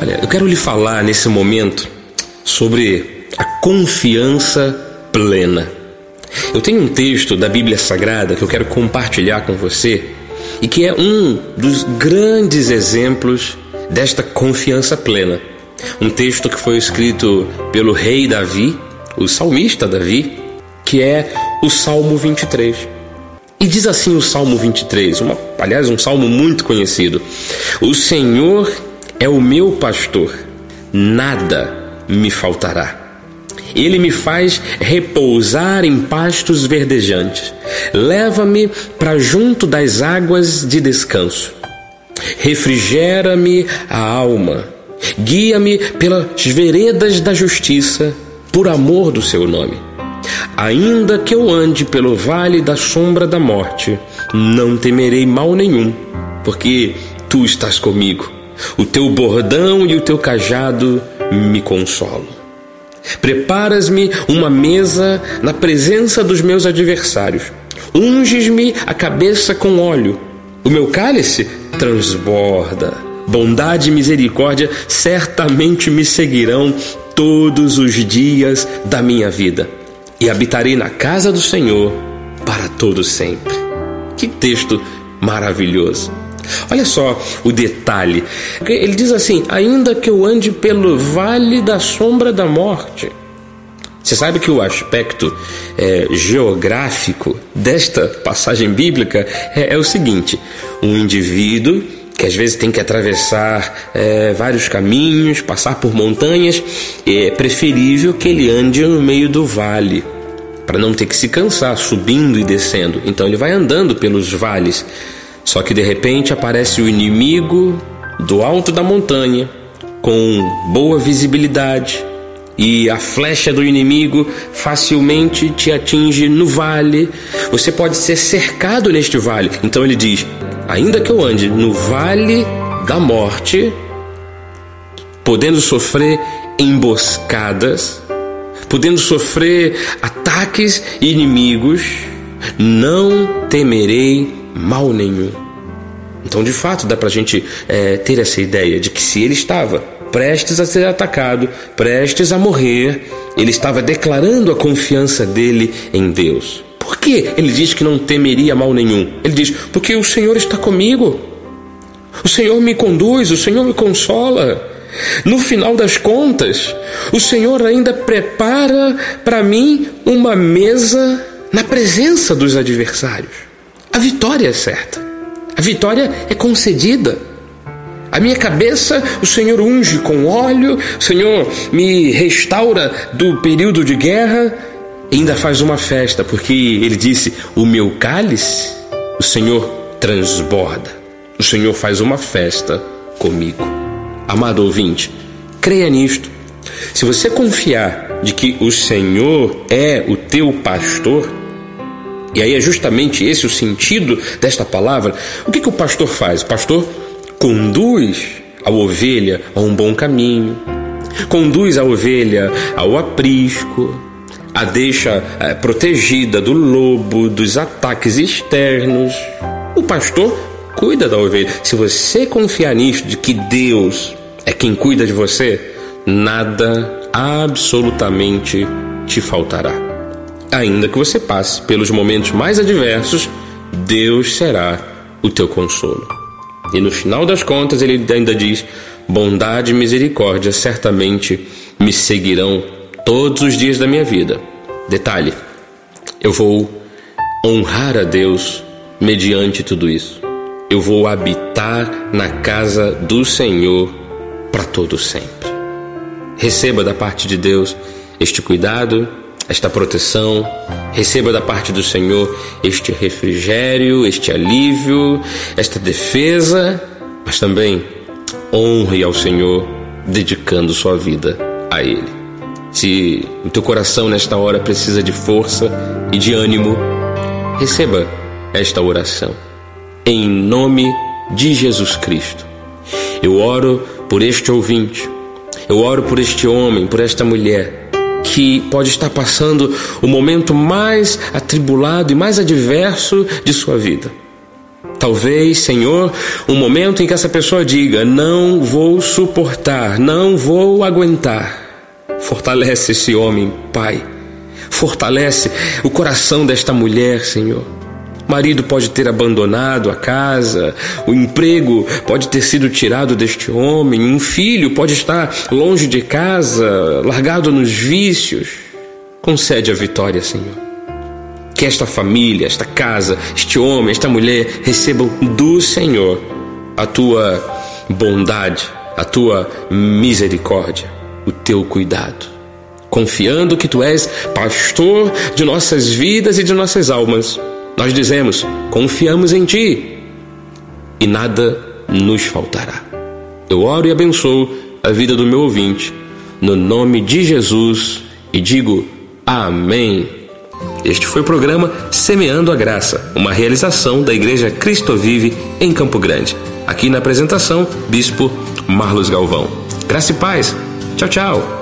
Olha, eu quero lhe falar nesse momento sobre a confiança plena. Eu tenho um texto da Bíblia Sagrada que eu quero compartilhar com você e que é um dos grandes exemplos desta confiança plena. Um texto que foi escrito pelo rei Davi, o salmista Davi, que é o Salmo 23. E diz assim o Salmo 23, uma, aliás, um salmo muito conhecido: O Senhor é o meu pastor, nada me faltará. Ele me faz repousar em pastos verdejantes. Leva-me para junto das águas de descanso. Refrigera-me a alma. Guia-me pelas veredas da justiça, por amor do seu nome. Ainda que eu ande pelo vale da sombra da morte, não temerei mal nenhum, porque tu estás comigo. O teu bordão e o teu cajado me consolam. Preparas-me uma mesa na presença dos meus adversários. Unges-me a cabeça com óleo. O meu cálice transborda. Bondade e misericórdia certamente me seguirão todos os dias da minha vida. E habitarei na casa do Senhor para todo sempre. Que texto maravilhoso! Olha só o detalhe. Ele diz assim: ainda que eu ande pelo vale da sombra da morte. Você sabe que o aspecto é, geográfico desta passagem bíblica é, é, o seguinte: um indivíduo que às vezes tem que atravessar é, vários caminhos, passar por montanhas, é preferível que ele ande no meio do vale para não ter que se cansar subindo e descendo. Então ele vai andando pelos vales. Só que de repente aparece o inimigo do alto da montanha, com boa visibilidade, e a flecha do inimigo facilmente te atinge no vale. Você pode ser cercado neste vale. Então ele diz: ainda que eu ande no vale da morte, podendo sofrer emboscadas, podendo sofrer ataques inimigos, não temerei mal nenhum. Então, de fato, dá para a gente é, ter essa ideia de que se ele estava prestes a ser atacado, prestes a morrer, ele estava declarando a confiança dele em Deus. Por que ele diz que não temeria mal nenhum? Ele diz: Porque o Senhor está comigo. O Senhor me conduz, o Senhor me consola. No final das contas, o Senhor ainda prepara para mim uma mesa na presença dos adversários. A vitória é certa. A vitória é concedida. A minha cabeça o Senhor unge com óleo, o Senhor me restaura do período de guerra, ainda faz uma festa, porque ele disse: O meu cálice, o Senhor transborda. O Senhor faz uma festa comigo. Amado ouvinte, creia nisto. Se você confiar de que o Senhor é o teu pastor, e aí é justamente esse o sentido desta palavra. O que, que o pastor faz? O pastor conduz a ovelha a um bom caminho, conduz a ovelha ao aprisco, a deixa é, protegida do lobo, dos ataques externos. O pastor cuida da ovelha. Se você confiar nisso, de que Deus é quem cuida de você, nada absolutamente te faltará. Ainda que você passe pelos momentos mais adversos, Deus será o teu consolo. E no final das contas, ele ainda diz: bondade e misericórdia certamente me seguirão todos os dias da minha vida. Detalhe: eu vou honrar a Deus mediante tudo isso. Eu vou habitar na casa do Senhor para todo sempre. Receba da parte de Deus este cuidado esta proteção, receba da parte do Senhor este refrigério, este alívio, esta defesa, mas também honre ao Senhor dedicando sua vida a Ele. Se o teu coração nesta hora precisa de força e de ânimo, receba esta oração. Em nome de Jesus Cristo. Eu oro por este ouvinte, eu oro por este homem, por esta mulher que pode estar passando o momento mais atribulado e mais adverso de sua vida. Talvez, Senhor, um momento em que essa pessoa diga: Não vou suportar, não vou aguentar. Fortalece esse homem, Pai. Fortalece o coração desta mulher, Senhor. Marido pode ter abandonado a casa, o emprego pode ter sido tirado deste homem, um filho pode estar longe de casa, largado nos vícios. Concede a vitória, Senhor. Que esta família, esta casa, este homem, esta mulher recebam do Senhor a tua bondade, a tua misericórdia, o teu cuidado. Confiando que tu és pastor de nossas vidas e de nossas almas, nós dizemos: confiamos em ti e nada nos faltará. Eu oro e abençoo a vida do meu ouvinte, no nome de Jesus, e digo amém. Este foi o programa Semeando a Graça, uma realização da Igreja Cristo Vive em Campo Grande. Aqui na apresentação, Bispo Marlos Galvão. Graça e paz. Tchau, tchau.